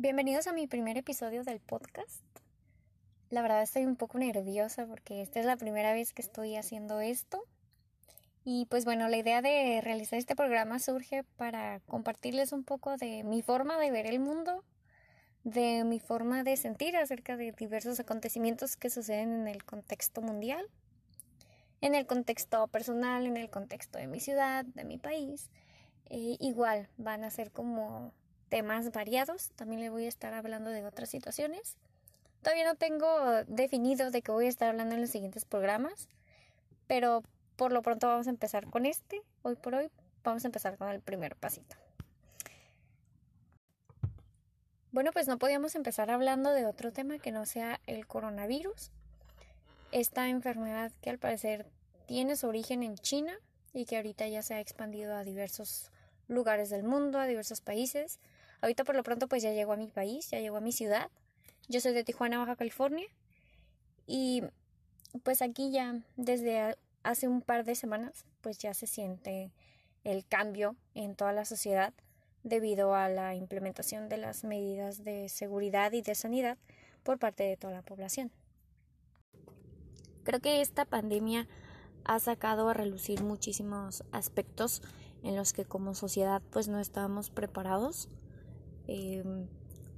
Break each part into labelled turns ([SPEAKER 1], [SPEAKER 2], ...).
[SPEAKER 1] Bienvenidos a mi primer episodio del podcast. La verdad estoy un poco nerviosa porque esta es la primera vez que estoy haciendo esto. Y pues bueno, la idea de realizar este programa surge para compartirles un poco de mi forma de ver el mundo, de mi forma de sentir acerca de diversos acontecimientos que suceden en el contexto mundial, en el contexto personal, en el contexto de mi ciudad, de mi país. Eh, igual van a ser como temas variados. También le voy a estar hablando de otras situaciones. Todavía no tengo definido de qué voy a estar hablando en los siguientes programas, pero por lo pronto vamos a empezar con este. Hoy por hoy vamos a empezar con el primer pasito. Bueno, pues no podíamos empezar hablando de otro tema que no sea el coronavirus. Esta enfermedad que al parecer tiene su origen en China y que ahorita ya se ha expandido a diversos lugares del mundo, a diversos países. Ahorita por lo pronto pues ya llegó a mi país, ya llegó a mi ciudad. Yo soy de Tijuana, Baja California. Y pues aquí ya desde hace un par de semanas pues ya se siente el cambio en toda la sociedad debido a la implementación de las medidas de seguridad y de sanidad por parte de toda la población. Creo que esta pandemia ha sacado a relucir muchísimos aspectos en los que como sociedad pues no estábamos preparados Em,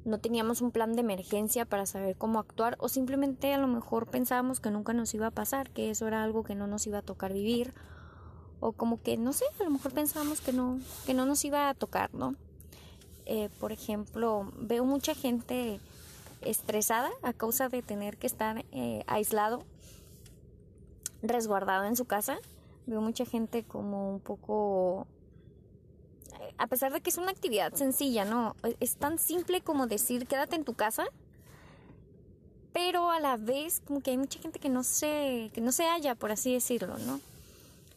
[SPEAKER 1] no teníamos un plan de emergencia para saber cómo actuar o simplemente a lo mejor pensábamos que nunca nos iba a pasar, que eso era algo que no nos iba a tocar vivir o como que no sé, a lo mejor pensábamos que no que no nos iba a tocar, ¿no? Eh, por ejemplo, veo mucha gente estresada a causa de tener que estar eh, aislado, resguardado en su casa. Veo mucha gente como un poco a pesar de que es una actividad sencilla, ¿no? Es tan simple como decir quédate en tu casa, pero a la vez como que hay mucha gente que no se, que no se halla, por así decirlo, ¿no?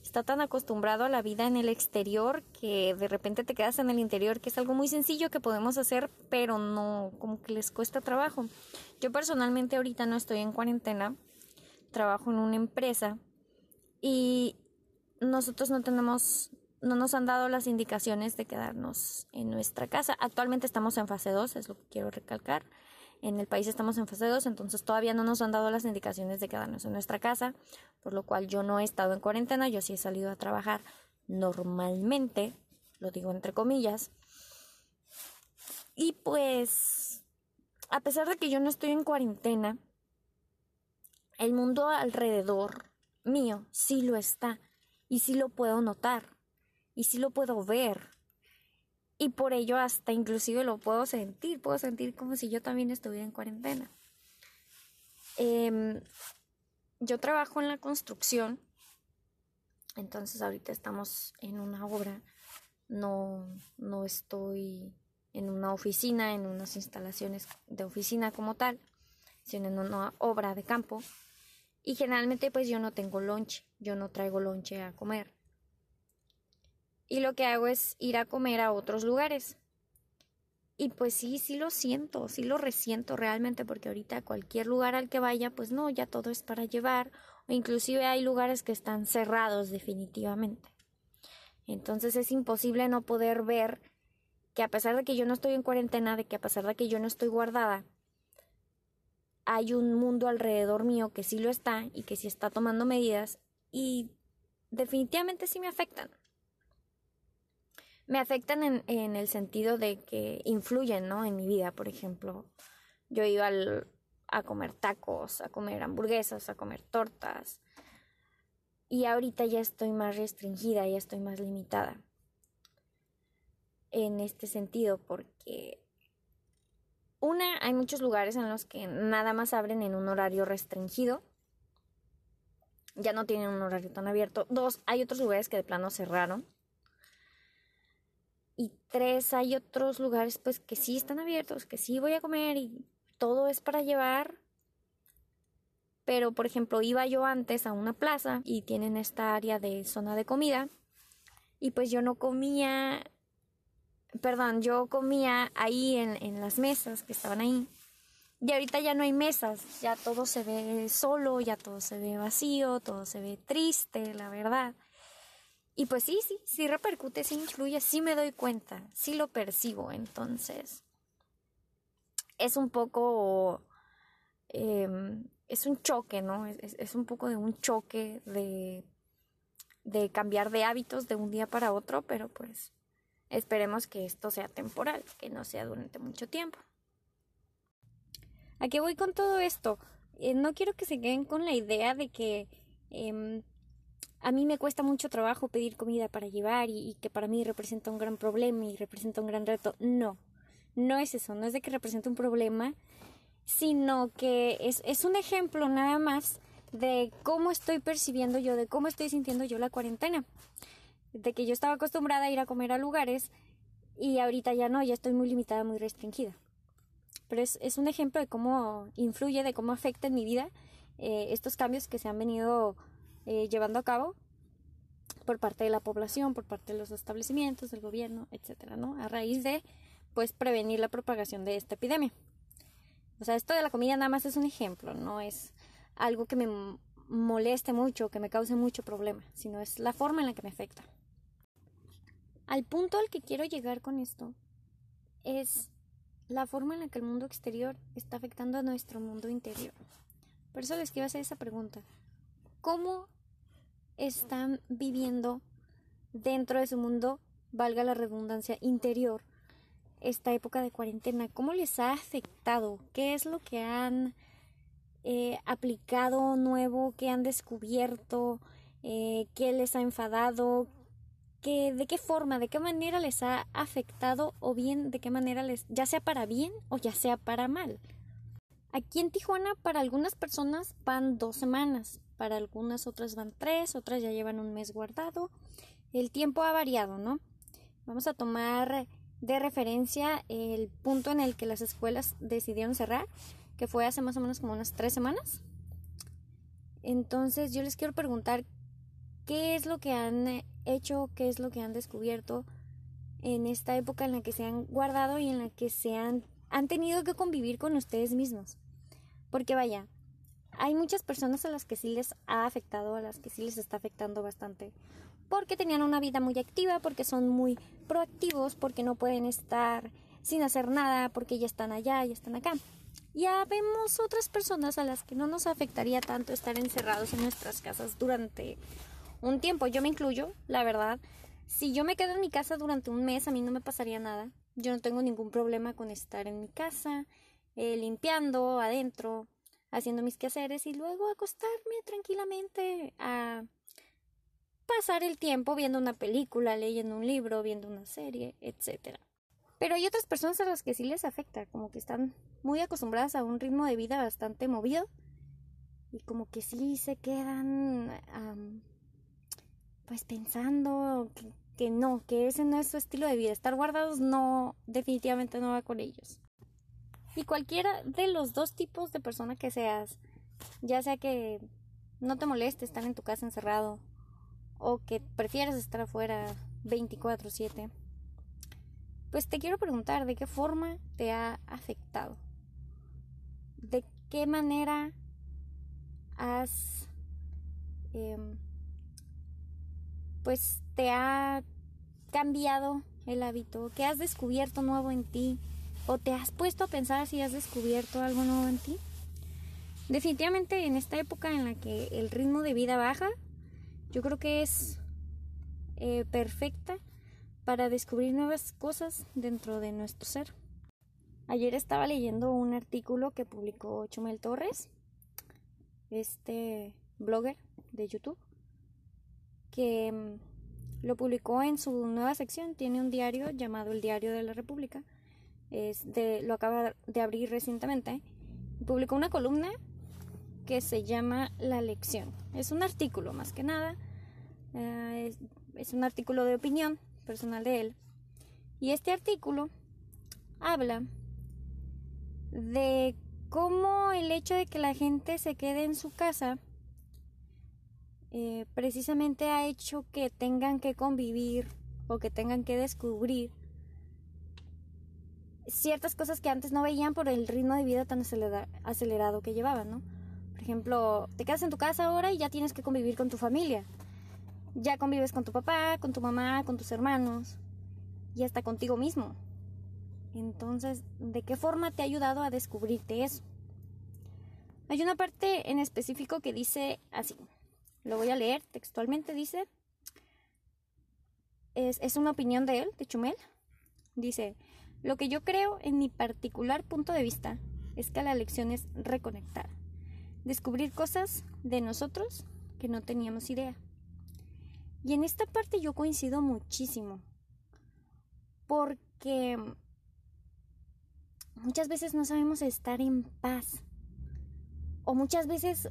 [SPEAKER 1] Está tan acostumbrado a la vida en el exterior que de repente te quedas en el interior, que es algo muy sencillo que podemos hacer, pero no, como que les cuesta trabajo. Yo personalmente ahorita no estoy en cuarentena, trabajo en una empresa y nosotros no tenemos no nos han dado las indicaciones de quedarnos en nuestra casa. Actualmente estamos en fase 2, es lo que quiero recalcar. En el país estamos en fase 2, entonces todavía no nos han dado las indicaciones de quedarnos en nuestra casa, por lo cual yo no he estado en cuarentena, yo sí he salido a trabajar normalmente, lo digo entre comillas. Y pues, a pesar de que yo no estoy en cuarentena, el mundo alrededor mío sí lo está y sí lo puedo notar y sí lo puedo ver. Y por ello hasta inclusive lo puedo sentir, puedo sentir como si yo también estuviera en cuarentena. Em, yo trabajo en la construcción, entonces ahorita estamos en una obra, no, no estoy en una oficina, en unas instalaciones de oficina como tal, sino en una obra de campo. Y generalmente pues yo no tengo lonche, yo no traigo lonche a comer y lo que hago es ir a comer a otros lugares. Y pues sí, sí lo siento, sí lo resiento realmente porque ahorita cualquier lugar al que vaya, pues no, ya todo es para llevar o inclusive hay lugares que están cerrados definitivamente. Entonces es imposible no poder ver que a pesar de que yo no estoy en cuarentena, de que a pesar de que yo no estoy guardada, hay un mundo alrededor mío que sí lo está y que sí está tomando medidas y definitivamente sí me afectan me afectan en, en, el sentido de que influyen, ¿no? En mi vida, por ejemplo. Yo iba a comer tacos, a comer hamburguesas, a comer tortas. Y ahorita ya estoy más restringida, ya estoy más limitada. En este sentido, porque una, hay muchos lugares en los que nada más abren en un horario restringido. Ya no tienen un horario tan abierto. Dos, hay otros lugares que de plano cerraron y tres, hay otros lugares pues que sí están abiertos, que sí voy a comer y todo es para llevar. Pero, por ejemplo, iba yo antes a una plaza y tienen esta área de zona de comida. Y pues yo no comía, perdón, yo comía ahí en, en las mesas que estaban ahí. Y ahorita ya no hay mesas, ya todo se ve solo, ya todo se ve vacío, todo se ve triste, la verdad. Y pues sí, sí, sí repercute, sí influye, sí me doy cuenta, sí lo percibo, entonces. es un poco, em, es un choque, ¿no? Es, es, un poco de un choque de, de cambiar de hábitos de un día para otro, pero pues esperemos que esto sea temporal, que no sea durante mucho tiempo. ¿A qué voy con todo esto? Eh, no quiero que se queden con la idea de que em, a mí me cuesta mucho trabajo pedir comida para llevar y, que para mí representa un gran problema y representa un gran reto. No, no es eso, no es de que represente un problema, sino que es, es un ejemplo nada más de cómo estoy percibiendo yo, de cómo estoy sintiendo yo la cuarentena. De que yo estaba acostumbrada a ir a comer a lugares y ahorita ya no, ya estoy muy limitada, muy restringida. Pero es, es un ejemplo de cómo influye, de cómo afecta en mi vida eh, estos cambios que se han venido eh, llevando a cabo por parte de la población, por parte de los establecimientos, del gobierno, etcétera, ¿no? A raíz de, pues, prevenir la propagación de esta epidemia. O sea, esto de la comida nada más es un ejemplo, no es algo que me moleste mucho, que me cause mucho problema, sino es la forma en la que me afecta. Al punto al que quiero llegar con esto es la forma en la que el mundo exterior está afectando a nuestro mundo interior. Por eso les quiero hacer esa pregunta. ¿Cómo están viviendo dentro de su mundo, valga la redundancia, interior, esta época de cuarentena? ¿Cómo les ha afectado? ¿Qué es lo que han eh, aplicado nuevo? ¿Qué han descubierto? Eh, ¿Qué les ha enfadado? ¿Qué, ¿De qué forma, de qué manera les ha afectado o bien de qué manera les, ya sea para bien o ya sea para mal? Aquí en Tijuana para algunas personas van dos semanas, para algunas otras van tres, otras ya llevan un mes guardado. El tiempo ha variado, ¿no? Vamos a tomar de referencia el punto en el que las escuelas decidieron cerrar, que fue hace más o menos como unas tres semanas. Entonces yo les quiero preguntar qué es lo que han hecho, qué es lo que han descubierto en esta época en la que se han guardado y en la que se han, han tenido que convivir con ustedes mismos. Porque vaya, hay muchas personas a las que sí les ha afectado, a las que sí les está afectando bastante, porque tenían una vida muy activa, porque son muy proactivos, porque no pueden estar sin hacer nada, porque ya están allá, ya están acá. Ya vemos otras personas a las que no nos afectaría tanto estar encerrados en nuestras casas durante un tiempo. Yo me incluyo, la verdad. Si yo me quedo en mi casa durante un mes, a mí no me pasaría nada. Yo no tengo ningún problema con estar en mi casa, eh, limpiando adentro, haciendo mis quehaceres y luego acostarme tranquilamente a pasar el tiempo viendo una película, leyendo un libro, viendo una serie, etc. Pero hay otras personas a las que sí les afecta, como que están muy acostumbradas a un ritmo de vida bastante movido y como que sí se quedan pues pensando que no, que ese no es su estilo de vida. Estar guardados no, definitivamente no va con ellos. Y cualquiera de los dos tipos de persona que seas, ya sea que no te moleste estar en tu casa encerrado o que prefieras estar afuera 24/7, pues te quiero preguntar de qué forma te ha afectado. ¿De qué manera has... Em, pues te ha cambiado el hábito, qué has descubierto nuevo en ti, ¿O te has puesto a pensar si has descubierto algo nuevo en ti? Definitivamente en esta época en la que el ritmo de vida baja, yo creo que es eh, perfecta para descubrir nuevas cosas dentro de nuestro ser. Ayer estaba leyendo un artículo que publicó Chumel Torres, este blogger de YouTube, que mm, lo publicó en su nueva sección. Tiene un diario llamado El Diario de la República lo acaba de abrir recientemente, publicó una columna que se llama La lección. Es un artículo más que nada, es, es un artículo de opinión personal de él. Y este artículo habla de cómo el hecho de que la gente se quede en su casa eh, precisamente ha hecho que tengan que convivir o que tengan que descubrir ciertas cosas que antes no veían por el ritmo de vida tan acelerado que llevaban, ¿no? Por ejemplo, te quedas en tu casa ahora y ya tienes que convivir con tu familia. Ya convives con tu papá, con tu mamá, con tus hermanos y hasta contigo mismo. Entonces, ¿de qué forma te ha ayudado a descubrirte eso? Hay una parte en específico que dice así, lo voy a leer textualmente, dice, es, es una opinión de él, de Chumel, dice, lo que yo creo en mi particular punto de vista es que la lección es reconectar, descubrir cosas de nosotros que no teníamos idea. Y en esta parte yo coincido muchísimo, porque muchas veces no sabemos estar en paz, o muchas veces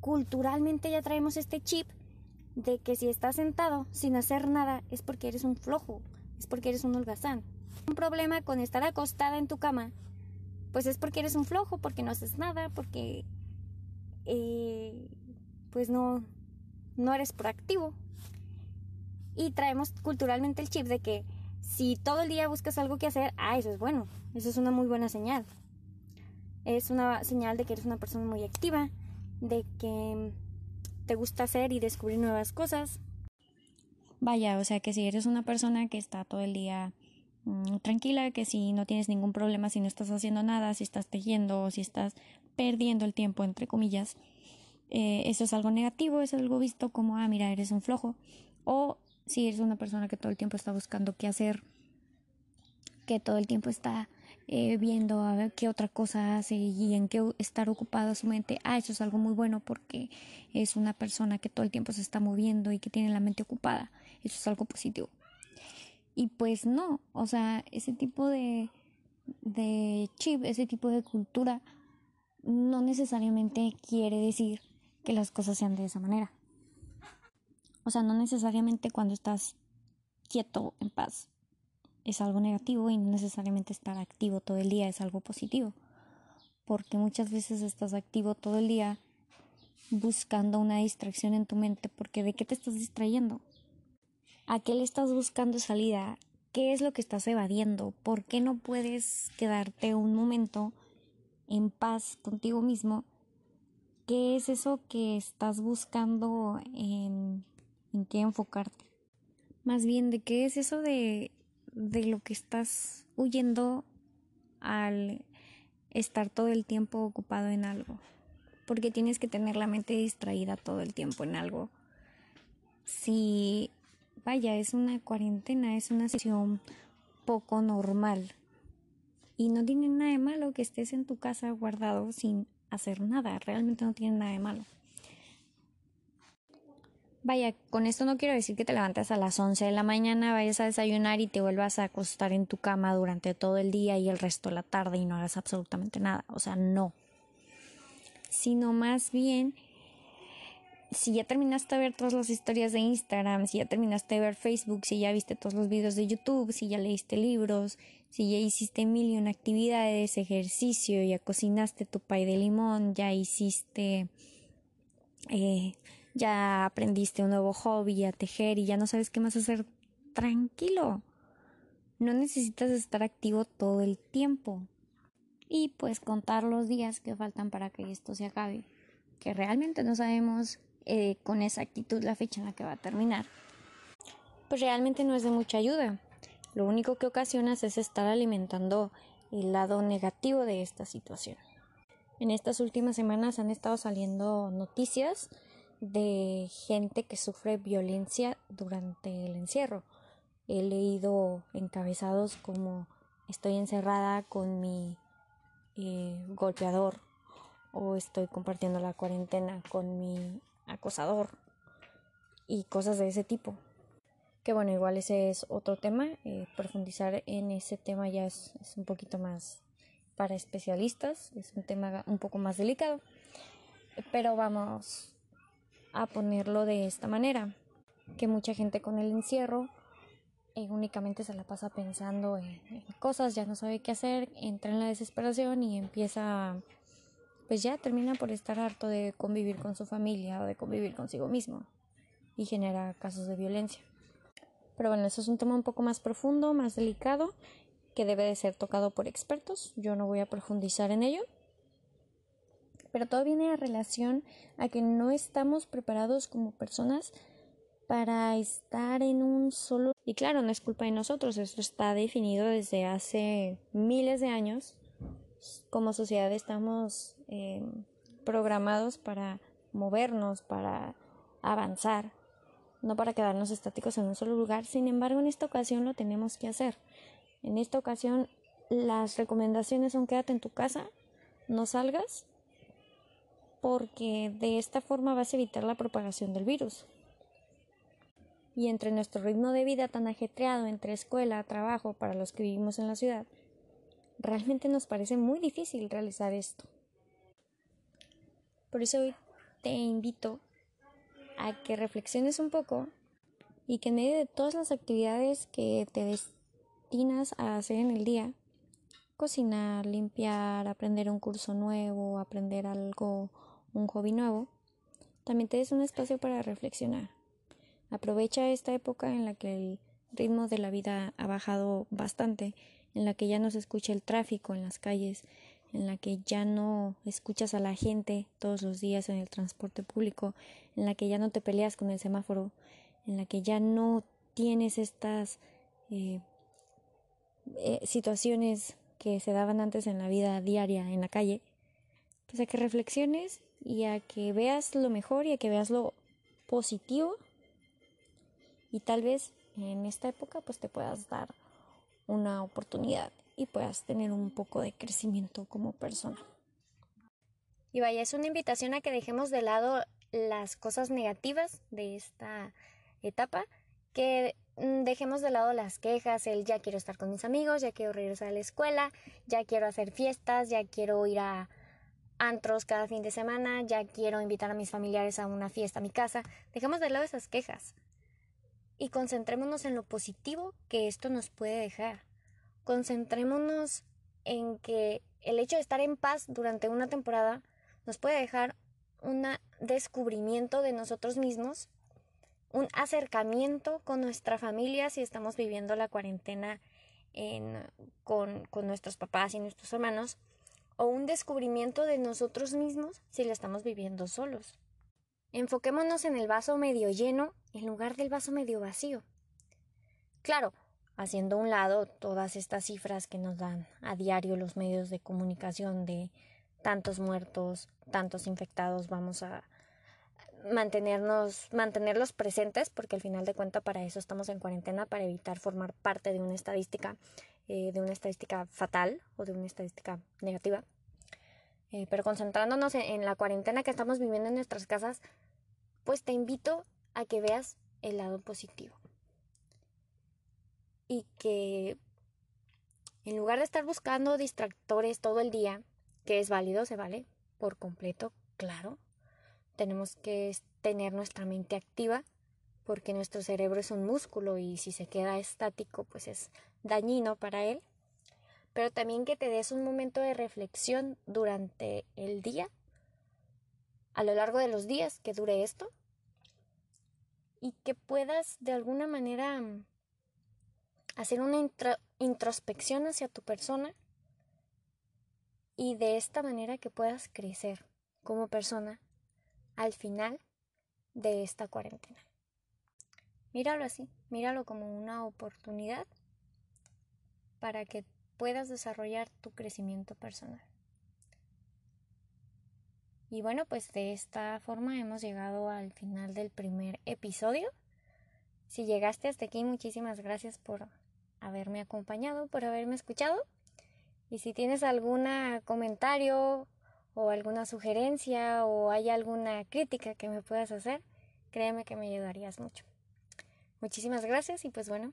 [SPEAKER 1] culturalmente ya traemos este chip de que si estás sentado sin hacer nada es porque eres un flojo, es porque eres un holgazán. Un problema con estar acostada en tu cama pues es porque eres un flojo, porque no haces nada, porque eh, pues no, no eres proactivo. Y traemos culturalmente el chip de que si todo el día buscas algo que hacer, ah, eso es bueno, eso es una muy buena señal. Es una señal de que eres una persona muy activa, de que te gusta hacer y descubrir nuevas cosas. Vaya, o sea que si eres una persona que está todo el día tranquila, que si no tienes ningún problema, si no estás haciendo nada, si estás tejiendo o si estás perdiendo el tiempo, entre comillas, eh, eso es algo negativo, es algo visto como, ah, mira, eres un flojo. O si eres una persona que todo el tiempo está buscando qué hacer, que todo el tiempo está eh, viendo a ver qué otra cosa hace y en qué estar ocupada su mente, ah, eso es algo muy bueno porque es una persona que todo el tiempo se está moviendo y que tiene la mente ocupada. Eso es algo positivo. Y pues no, o sea, ese tipo de, de chip, ese tipo de cultura, no necesariamente quiere decir que las cosas sean de esa manera. O sea, no necesariamente cuando estás quieto, en paz, es algo negativo y no necesariamente estar activo todo el día es algo positivo. Porque muchas veces estás activo todo el día buscando una distracción en tu mente, porque ¿de qué te estás distrayendo? ¿A qué le estás buscando salida? ¿Qué es lo que estás evadiendo? ¿Por qué no puedes quedarte un momento en paz contigo mismo? ¿Qué es eso que estás buscando en, en qué enfocarte? Más bien, ¿de qué es eso de, de lo que estás huyendo al estar todo el tiempo ocupado en algo? Porque tienes que tener la mente distraída todo el tiempo en algo. Si vaya, es una cuarentena, es una situación poco normal. Y no tiene nada de malo que estés en tu casa guardado sin hacer nada, realmente no tiene nada de malo. Vaya, con esto no quiero decir que te levantes a las 11 de la mañana, vayas a desayunar y te vuelvas a acostar en tu cama durante todo el día y el resto de la tarde y no hagas absolutamente nada. O sea, no. Sino más bien si ya terminaste de ver todas las historias de Instagram, si ya terminaste de ver Facebook, si ya viste todos los videos de YouTube, si ya leíste libros, si ya hiciste mil y una actividades, ejercicio, ya cocinaste tu pay de limón, ya hiciste, eh, ya aprendiste un nuevo hobby, a tejer y ya no sabes qué más hacer, tranquilo. No necesitas estar activo todo el tiempo. Y pues contar los días que faltan para que esto se acabe. Que realmente no sabemos eh, con exactitud la fecha en la que va a terminar, pues realmente no es de mucha ayuda. Lo único que ocasionas es estar alimentando el lado negativo de esta situación. En estas últimas semanas han estado saliendo noticias de gente que sufre violencia durante el encierro. He leído encabezados como estoy encerrada con mi eh, golpeador o estoy compartiendo la cuarentena con mi acosador y cosas de ese tipo. Que bueno, igual ese es otro tema. Eh, profundizar en ese tema ya es, un poquito más para especialistas, es un tema un poco más delicado. Pero vamos a ponerlo de esta manera, que mucha gente con el encierro eh, únicamente se la pasa pensando en, en, cosas, ya no sabe qué hacer, entra en la desesperación y empieza pues ya termina por estar harto de convivir con su familia o de convivir consigo mismo y genera casos de violencia. Pero bueno, eso es un tema un poco más profundo, más delicado, que debe de ser tocado por expertos. Yo no voy a profundizar en ello. Pero todo viene a relación a que no estamos preparados como personas para estar en un solo... Y claro, no es culpa de nosotros, esto está definido desde hace miles de años. Como sociedad estamos eh, programados para movernos, para avanzar, no para quedarnos estáticos en un solo lugar. Sin embargo, en esta ocasión lo tenemos que hacer. En esta ocasión las recomendaciones son quédate en tu casa, no salgas, porque de esta forma vas a evitar la propagación del virus y entre nuestro ritmo de vida tan ajetreado entre escuela, trabajo para los que vivimos en la ciudad, realmente nos parece muy difícil realizar esto. Por eso hoy te invito a que reflexiones un poco y que en medio de todas las actividades que te destinas a hacer en el día, cocinar, limpiar, aprender un curso nuevo, aprender algo, un hobby nuevo, también te des un espacio para reflexionar Aprovecha esta época en la que el ritmo de la vida ha bajado bastante, en la que ya no se escucha el tráfico en las calles, en la que ya no escuchas a la gente todos los días en el transporte público, en la que ya no te peleas con el semáforo, en la que ya no tienes estas eh, eh, situaciones que se daban antes en la vida diaria en la calle, pues a que reflexiones y a que veas lo mejor y a que veas lo positivo y tal vez en esta época pues te puedas dar una oportunidad y puedas tener un poco de crecimiento como persona. Y vaya, es una invitación a que dejemos de lado las cosas negativas de esta etapa, que mm, dejemos de lado las quejas, el ya quiero estar con mis amigos, ya quiero regresar a la escuela, ya quiero hacer fiestas, ya quiero ir a antros cada fin de semana, ya quiero invitar a mis familiares a una fiesta a mi casa. Dejemos de lado esas quejas y concentrémonos en lo positivo que esto nos puede dejar. Concentrémonos en que el hecho de estar en paz durante una temporada nos puede dejar un descubrimiento de nosotros mismos, un acercamiento con nuestra familia si estamos viviendo la cuarentena con, con nuestros papás y nuestros hermanos, o un descubrimiento de nosotros mismos si la estamos viviendo solos. Enfoquémonos en el vaso medio lleno en lugar del vaso medio vacío. Claro, haciendo un lado todas estas cifras que nos dan a diario los medios de comunicación de tantos muertos, tantos infectados, vamos a mantenernos, mantenerlos presentes, porque al final de cuentas para eso estamos en cuarentena, para evitar formar parte de una estadística, eh, de una estadística fatal o de una estadística negativa. Eh, pero concentrándonos en, la cuarentena que estamos viviendo en nuestras casas, pues te invito a que veas el lado positivo. Y que en lugar de estar buscando distractores todo el día, que es válido, se vale por completo, claro, tenemos que tener nuestra mente activa porque nuestro cerebro es un músculo y si se queda estático pues es dañino para él pero también que te des un momento de reflexión durante el día, a lo largo de los días que dure esto, y que puedas de alguna manera mm, hacer una introspección hacia tu persona y de esta manera que puedas crecer como persona al final de esta cuarentena. Míralo así, míralo como una oportunidad para que puedas desarrollar tu crecimiento personal. Y bueno, pues de esta forma hemos llegado al final del primer episodio. Si llegaste hasta aquí, muchísimas gracias por haberme acompañado, por haberme escuchado. Y si tienes algún comentario o alguna sugerencia o hay alguna crítica que me puedas hacer, créeme que me ayudarías mucho. Muchísimas gracias y pues bueno,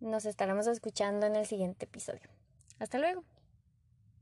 [SPEAKER 1] nos estaremos escuchando en el siguiente episodio. Hasta luego.